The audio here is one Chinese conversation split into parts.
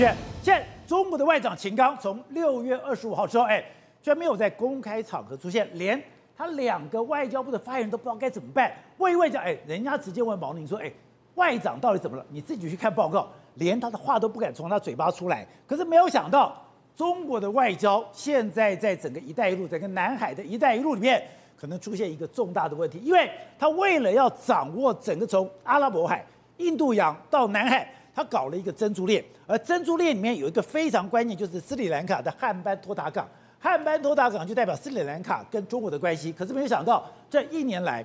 现在中国的外长秦刚从六月二十五号之后，哎，居然没有在公开场合出现，连他两个外交部的发言人都不知道该怎么办。问一问讲，哎，人家直接问毛宁说，哎，外长到底怎么了？你自己去看报告，连他的话都不敢从他嘴巴出来。可是没有想到，中国的外交现在在整个“一带一路”整个南海的“一带一路”里面，可能出现一个重大的问题，因为他为了要掌握整个从阿拉伯海、印度洋到南海。他搞了一个珍珠链，而珍珠链里面有一个非常关键，就是斯里兰卡的汉班托塔港。汉班托塔港就代表斯里兰卡跟中国的关系。可是没有想到，这一年来，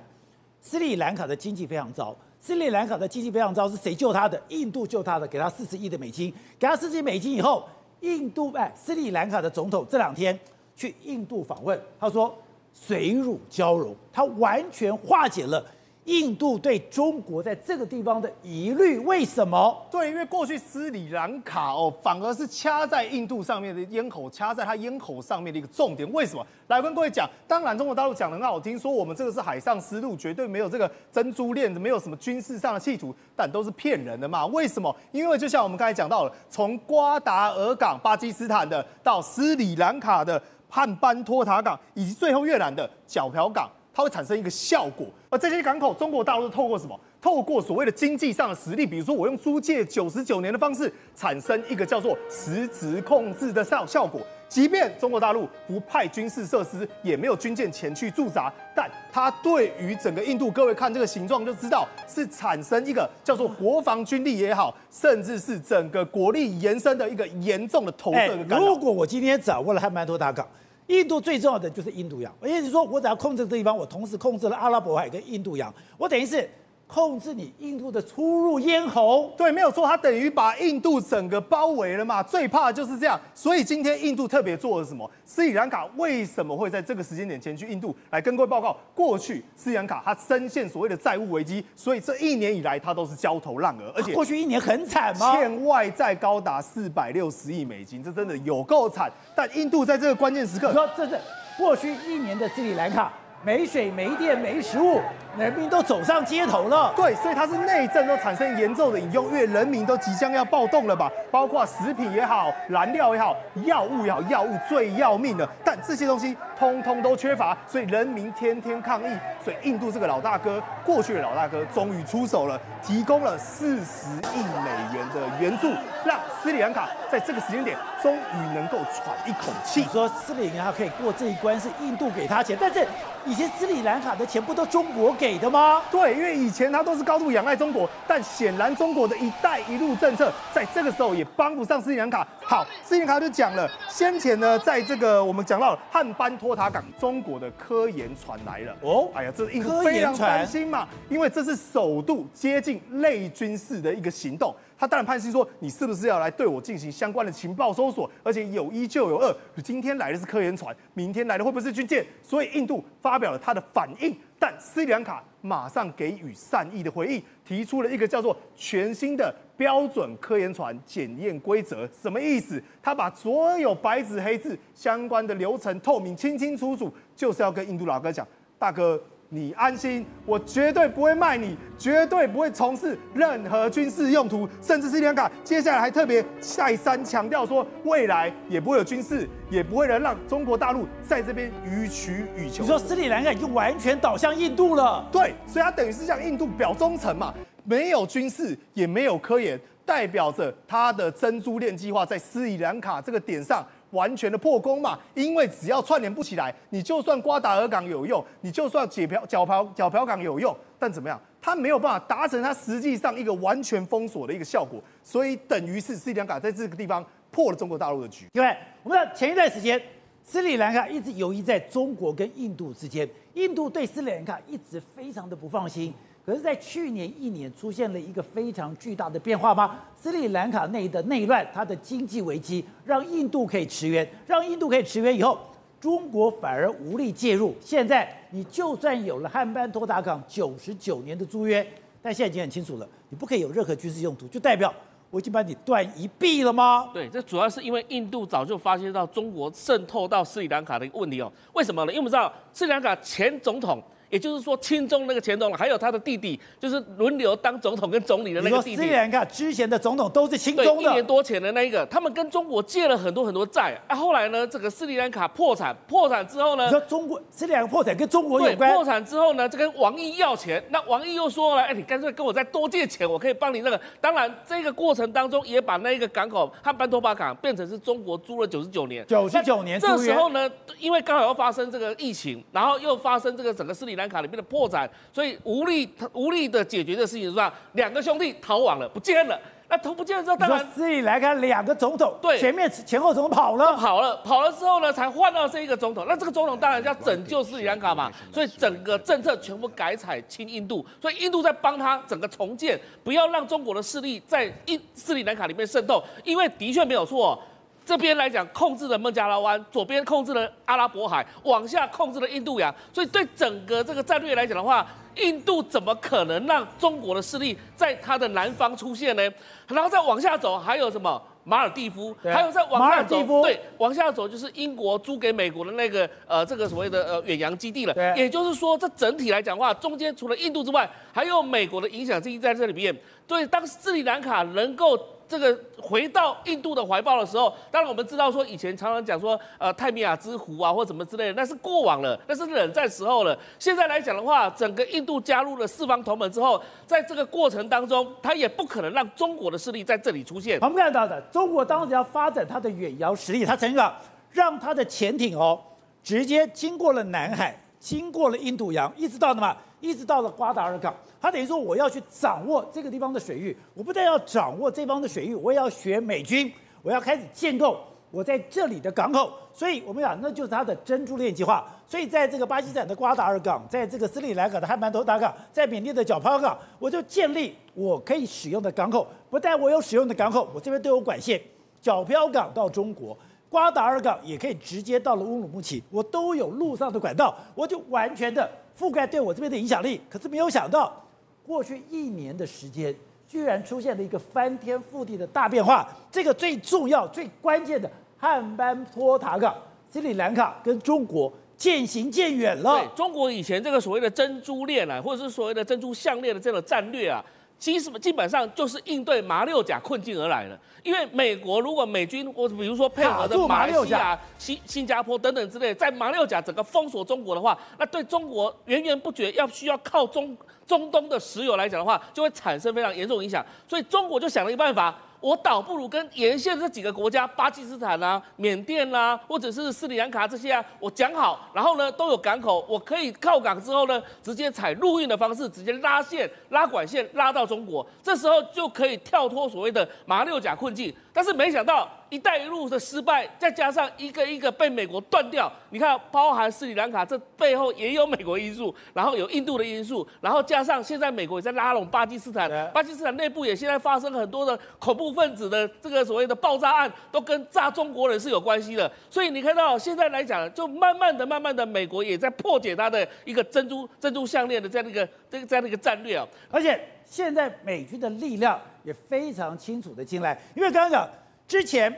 斯里兰卡的经济非常糟。斯里兰卡的经济非常糟，是谁救他的？印度救他的，给他四十亿的美金。给他四十亿美金以后，印度哎，斯里兰卡的总统这两天去印度访问，他说水乳交融，他完全化解了。印度对中国在这个地方的疑虑，为什么？对，因为过去斯里兰卡哦，反而是掐在印度上面的咽喉，掐在他咽喉上面的一个重点。为什么？来跟各位讲，当然中国大陆讲的很好听，说我们这个是海上丝路，绝对没有这个珍珠链，没有什么军事上的企图，但都是骗人的嘛。为什么？因为就像我们刚才讲到了，从瓜达尔港、巴基斯坦的到斯里兰卡的汉班托塔港，以及最后越南的皎漂港。它会产生一个效果，而这些港口，中国大陆是透过什么？透过所谓的经济上的实力，比如说我用租借九十九年的方式，产生一个叫做实质控制的效效果。即便中国大陆不派军事设施，也没有军舰前去驻扎，但它对于整个印度，各位看这个形状就知道，是产生一个叫做国防军力也好，甚至是整个国力延伸的一个严重的投射的。如果我今天掌握了汉班托塔港。印度最重要的就是印度洋，也就是说，我只要控制这个地方，我同时控制了阿拉伯海跟印度洋，我等于是。控制你印度的出入咽喉，对，没有错，它等于把印度整个包围了嘛。最怕的就是这样，所以今天印度特别做了什么？斯里兰卡为什么会在这个时间点前去印度来跟各位报告？过去斯里兰卡它深陷所谓的债务危机，所以这一年以来它都是焦头烂额，而且过去一年很惨吗？欠外债高达四百六十亿美金，这真的有够惨。但印度在这个关键时刻，你说这是过去一年的斯里兰卡。没水、没电、没食物，人民都走上街头了。对，所以它是内政都产生严重的隐忧，因为人民都即将要暴动了吧？包括食品也好、燃料也好、药物也好，药物最要命的，但这些东西通通都缺乏，所以人民天天抗议。所以印度这个老大哥，过去的老大哥终于出手了，提供了四十亿美元的援助，让斯里兰卡在这个时间点终于能够喘一口气。你说斯里兰卡可以过这一关，是印度给他钱，但是。以前斯里兰卡的钱不都中国给的吗？对，因为以前他都是高度仰赖中国，但显然中国的一带一路政策在这个时候也帮不上斯里兰卡。好，斯里兰卡就讲了，先前呢，在这个我们讲到汉班托塔港，中国的科研船来了。哦，哎呀，这印度非常担心嘛，因为这是首度接近类军事的一个行动。他当然盼心说，你是不是要来对我进行相关的情报搜索？而且有一就有二，今天来的是科研船，明天来的会不会是军舰？所以印度发表了他的反应，但斯里兰卡马上给予善意的回应，提出了一个叫做全新的标准科研船检验规则。什么意思？他把所有白纸黑字相关的流程透明、清清楚楚，就是要跟印度老哥讲，大哥。你安心，我绝对不会卖你，绝对不会从事任何军事用途，甚至斯里兰卡接下来还特别再三强调说，未来也不会有军事，也不会能让中国大陆在这边予取予求。你说斯里兰卡已经完全倒向印度了？对，所以他等于是向印度表忠诚嘛，没有军事，也没有科研，代表着他的珍珠链计划在斯里兰卡这个点上。完全的破功嘛，因为只要串联不起来，你就算瓜达尔港有用，你就算解漂角漂角漂港有用，但怎么样，它没有办法达成它实际上一个完全封锁的一个效果，所以等于是斯里兰卡在这个地方破了中国大陆的局。因为我们前一段时间，斯里兰卡一直游移在中国跟印度之间，印度对斯里兰卡一直非常的不放心。可是，在去年一年出现了一个非常巨大的变化吗？斯里兰卡内的内乱，它的经济危机，让印度可以驰援，让印度可以驰援以后，中国反而无力介入。现在，你就算有了汉班托达港九十九年的租约，但现在已经很清楚了，你不可以有任何军事用途，就代表我已经把你断一臂了吗？对，这主要是因为印度早就发现到中国渗透到斯里兰卡的一个问题哦。为什么呢？因为我们知道斯里兰卡前总统。也就是说，亲中那个前总统，还有他的弟弟，就是轮流当总统跟总理的那个弟弟。斯里兰卡之前的总统都是亲中的。对，一年多前的那一个，他们跟中国借了很多很多债。啊，后来呢，这个斯里兰卡破产，破产之后呢，你说中国斯里兰卡破产跟中国有关？破产之后呢，就跟王毅要钱，那王毅又说了，哎，你干脆跟我再多借钱，我可以帮你那个。当然，这个过程当中也把那个港口汉班托巴港变成是中国租了九十九年。九十九年。这时候呢，因为刚好要发生这个疫情，然后又发生这个整个斯里兰卡里面的破产。所以无力无力的解决这个事情是吧？两个兄弟逃亡了，不见了。那逃不见了之后，当然斯里兰卡两个总统，对，前面前后总统跑了，跑了，跑了之后呢，才换到这一个总统。那这个总统当然要拯救斯里兰卡嘛，所以整个政策全部改采亲印度，所以印度在帮他整个重建，不要让中国的势力在印斯里兰卡里面渗透，因为的确没有错。这边来讲，控制了孟加拉湾，左边控制了阿拉伯海，往下控制了印度洋，所以对整个这个战略来讲的话，印度怎么可能让中国的势力在它的南方出现呢？然后再往下走，还有什么马尔蒂夫，还有再往下走，对，往下走就是英国租给美国的那个呃这个所谓的呃远洋基地了。对，也就是说，这整体来讲的话，中间除了印度之外，还有美国的影响力在这里面。对，当斯里兰卡能够。这个回到印度的怀抱的时候，当然我们知道说以前常常讲说，呃，泰米亚之湖啊或什么之类的，那是过往了，那是冷战时候了。现在来讲的话，整个印度加入了四方同盟之后，在这个过程当中，他也不可能让中国的势力在这里出现。我们看到的，中国当时要发展它的远洋实力，它曾经啊让它的潜艇哦直接经过了南海，经过了印度洋，一直到什么？一直到了瓜达尔港。他等于说，我要去掌握这个地方的水域，我不但要掌握这方的水域，我也要学美军，我要开始建构我在这里的港口。所以我们讲，那就是他的珍珠链计划。所以在这个巴基斯坦的瓜达尔港，在这个斯里兰卡的汉班托达港，在缅甸的皎漂港，我就建立我可以使用的港口。不但我有使用的港口，我这边都有管线，皎漂港到中国，瓜达尔港也可以直接到了乌鲁木齐，我都有路上的管道，我就完全的覆盖对我这边的影响力。可是没有想到。过去一年的时间，居然出现了一个翻天覆地的大变化。这个最重要、最关键的汉班托塔港，斯里兰卡跟中国渐行渐远了。中国以前这个所谓的珍珠链啊，或者是所谓的珍珠项链的这个战略啊，其实基本上就是应对马六甲困境而来的。因为美国如果美军或比如说配合的马来西亚、新新加坡等等之类，在马六甲整个封锁中国的话，那对中国源源不绝要需要靠中。中东的石油来讲的话，就会产生非常严重影响，所以中国就想了一个办法。我倒不如跟沿线这几个国家，巴基斯坦啊、缅甸啊，或者是斯里兰卡这些啊，我讲好，然后呢都有港口，我可以靠港之后呢，直接采陆运的方式，直接拉线、拉管线拉到中国，这时候就可以跳脱所谓的马六甲困境。但是没想到“一带一路”的失败，再加上一个一个被美国断掉，你看，包含斯里兰卡这背后也有美国因素，然后有印度的因素，然后加上现在美国也在拉拢巴基斯坦，巴基斯坦内部也现在发生很多的恐怖分子的这个所谓的爆炸案，都跟炸中国人是有关系的。所以你看到现在来讲，就慢慢的、慢慢的，美国也在破解它的一个珍珠珍珠项链的这样的一个这个这样的一个战略啊，而且现在美军的力量。也非常清楚的进来，因为刚刚讲之前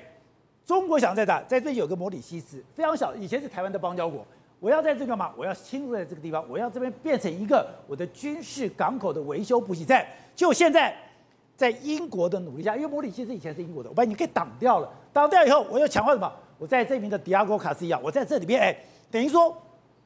中国想在打，在这里有个摩里西斯，非常小，以前是台湾的邦交国。我要在这个嘛，我要侵入在这个地方，我要这边变成一个我的军事港口的维修补给站。就现在在英国的努力下，因为摩里西斯以前是英国的，我把你给挡掉了，挡掉以后，我又强化什么？我在这边的迪亚哥卡斯一样，我在这里边，哎，等于说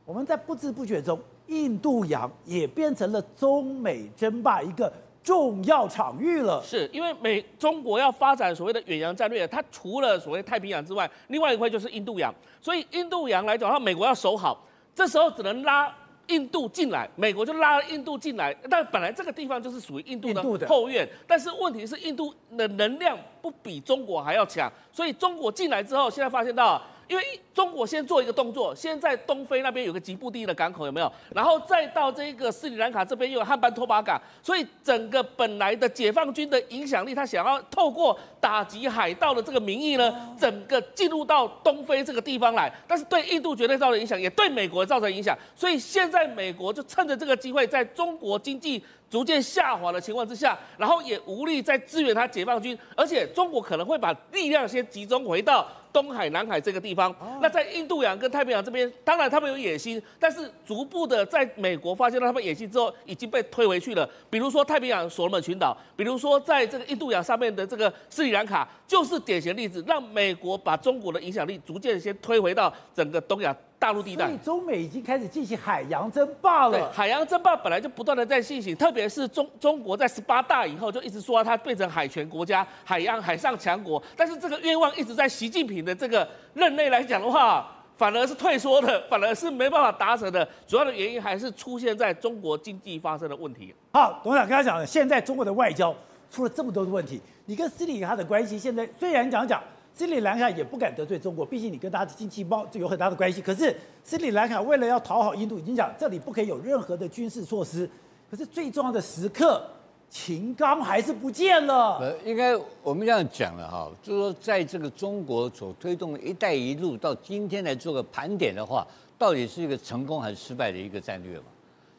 我们在不知不觉中，印度洋也变成了中美争霸一个。重要场域了，是因为美中国要发展所谓的远洋战略，它除了所谓太平洋之外，另外一块就是印度洋。所以印度洋来讲，它美国要守好，这时候只能拉印度进来，美国就拉了印度进来。但本来这个地方就是属于印度的后院，但是问题是印度的能量不比中国还要强，所以中国进来之后，现在发现到。因为中国先做一个动作，先在东非那边有个吉布地的港口，有没有？然后再到这个斯里兰卡这边又有汉班托巴港，所以整个本来的解放军的影响力，他想要透过打击海盗的这个名义呢，整个进入到东非这个地方来。但是对印度绝对造成影响，也对美国造成影响。所以现在美国就趁着这个机会，在中国经济逐渐下滑的情况之下，然后也无力再支援他解放军，而且中国可能会把力量先集中回到。东海、南海这个地方，那在印度洋跟太平洋这边，当然他们有野心，但是逐步的在美国发现了他们野心之后，已经被推回去了。比如说太平洋所罗门群岛，比如说在这个印度洋上面的这个斯里兰卡，就是典型例子，让美国把中国的影响力逐渐先推回到整个东亚。大陆地带，所以中美已经开始进行海洋争霸了。对，海洋争霸本来就不断的在进行，特别是中中国在十八大以后就一直说它变成海权国家、海洋海上强国，但是这个愿望一直在习近平的这个任内来讲的话，反而是退缩的，反而是没办法达成的。主要的原因还是出现在中国经济发生的问题。好，董事长刚才讲的，现在中国的外交出了这么多的问题，你跟斯里兰卡的关系现在虽然讲讲。斯里兰卡也不敢得罪中国，毕竟你跟他的经济贸就有很大的关系。可是斯里兰卡为了要讨好印度，已经讲这里不可以有任何的军事措施。可是最重要的时刻，秦刚还是不见了。呃，应该我们这样讲了哈，就是说在这个中国所推动的一带一路到今天来做个盘点的话，到底是一个成功还是失败的一个战略嘛？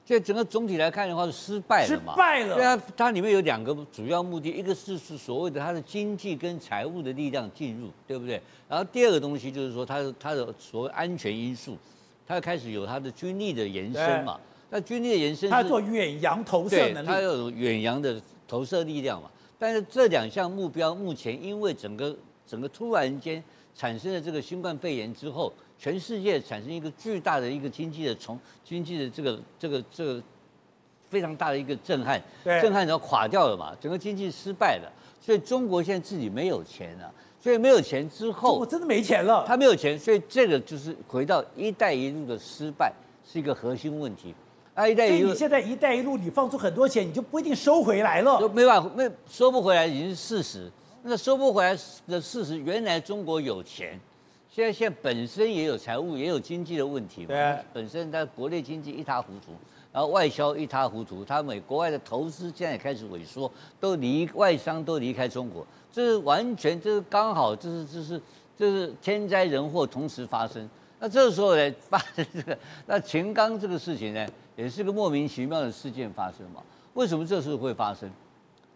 现在整个总体来看的话是失败了嘛？失败了。对啊，它里面有两个主要目的，一个是是所谓的它的经济跟财务的力量进入，对不对？然后第二个东西就是说它的它的所谓安全因素，它开始有它的军力的延伸嘛。那军力的延伸，它做远洋投射能力，它有远洋的投射力量嘛。但是这两项目标目前因为整个整个突然间产生了这个新冠肺炎之后。全世界产生一个巨大的一个经济的从经济的这个这个这个非常大的一个震撼，震撼然后垮掉了嘛，整个经济失败了，所以中国现在自己没有钱了，所以没有钱之后，我真的没钱了，他没有钱，所以这个就是回到“一带一路”的失败是一个核心问题。啊，一带一路，你现在“一带一路”你放出很多钱，你就不一定收回来了，没办法，没收不回来已经是事实。那收不回来的事实，原来中国有钱。现在现在本身也有财务也有经济的问题嘛，对本身它国内经济一塌糊涂，然后外销一塌糊涂，它美国外的投资现在也开始萎缩，都离外商都离开中国，这是完全这是刚好这是这是这是天灾人祸同时发生。那这个时候呢发生这个，那秦刚这个事情呢也是个莫名其妙的事件发生嘛？为什么这时候会发生？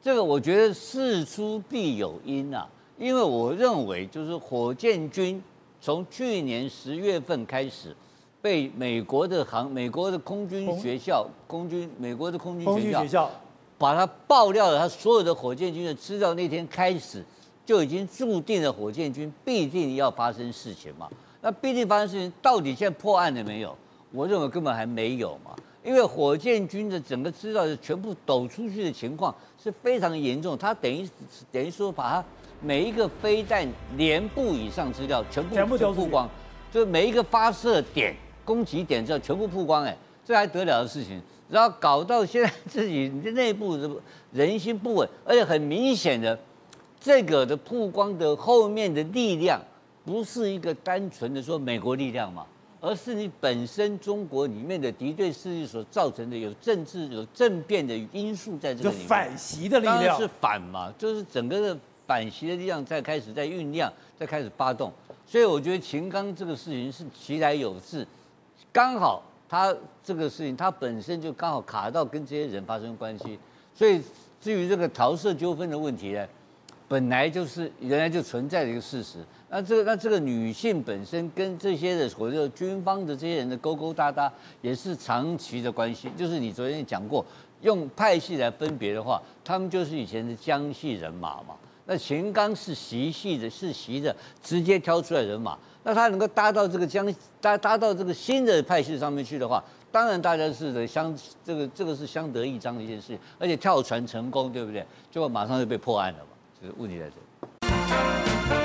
这个我觉得事出必有因啊，因为我认为就是火箭军。从去年十月份开始，被美国的航、美国的空军学校、空军、美国的空军学校，把它爆料了，他所有的火箭军的资料。那天开始就已经注定了火箭军必定要发生事情嘛。那必定发生事情，到底现在破案了没有？我认为根本还没有嘛。因为火箭军的整个资料的全部抖出去的情况是非常严重，他等于等于说把它。每一个飞弹连部以上资料全部全部都曝光，就是每一个发射点、攻击点之后全部曝光，哎，这还得了的事情？然后搞到现在自己内部的人心不稳，而且很明显的，这个的曝光的后面的力量不是一个单纯的说美国力量嘛，而是你本身中国里面的敌对势力所造成的有政治有政变的因素在这里面，反袭的力量，是反嘛，就是整个的。反袭的力量在开始在酝酿，在开始发动，所以我觉得秦刚这个事情是其来有自，刚好他这个事情他本身就刚好卡到跟这些人发生关系，所以至于这个桃色纠纷的问题呢，本来就是原来就存在的一个事实。那这个那这个女性本身跟这些的所谓的军方的这些人的勾勾搭搭，也是长期的关系。就是你昨天讲过，用派系来分别的话，他们就是以前的江系人马嘛。那秦刚是习系的，是习的直接挑出来人马，那他能够搭到这个江搭搭到这个新的派系上面去的话，当然大家是相这个这个是相得益彰的一件事情，而且跳船成功，对不对？结果马上就被破案了嘛，就是问题在这里。